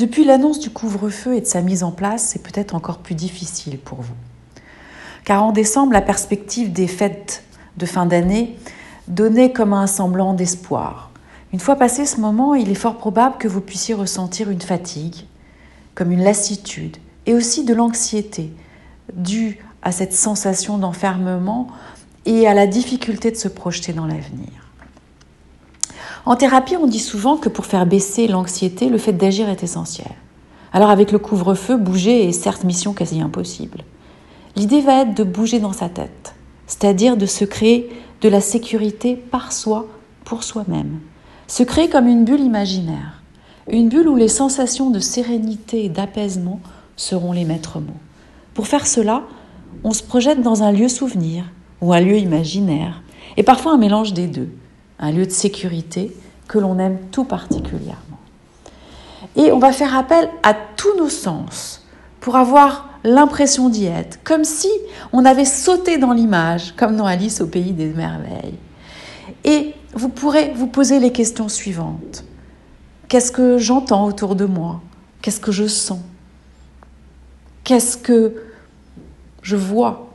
Depuis l'annonce du couvre-feu et de sa mise en place, c'est peut-être encore plus difficile pour vous. Car en décembre, la perspective des fêtes de fin d'année donnait comme un semblant d'espoir. Une fois passé ce moment, il est fort probable que vous puissiez ressentir une fatigue, comme une lassitude, et aussi de l'anxiété, due à cette sensation d'enfermement et à la difficulté de se projeter dans l'avenir. En thérapie, on dit souvent que pour faire baisser l'anxiété, le fait d'agir est essentiel. Alors avec le couvre-feu, bouger est certes mission quasi impossible. L'idée va être de bouger dans sa tête, c'est-à-dire de se créer de la sécurité par soi, pour soi-même. Se créer comme une bulle imaginaire, une bulle où les sensations de sérénité et d'apaisement seront les maîtres mots. Pour faire cela, on se projette dans un lieu souvenir ou un lieu imaginaire, et parfois un mélange des deux, un lieu de sécurité que l'on aime tout particulièrement. Et on va faire appel à tous nos sens pour avoir l'impression d'y être, comme si on avait sauté dans l'image, comme dans Alice au pays des merveilles. Et vous pourrez vous poser les questions suivantes. Qu'est-ce que j'entends autour de moi? Qu'est-ce que je sens? Qu'est-ce que je vois?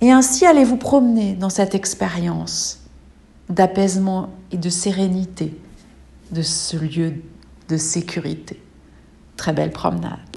Et ainsi allez vous promener dans cette expérience d'apaisement et de sérénité de ce lieu de sécurité. Très belle promenade.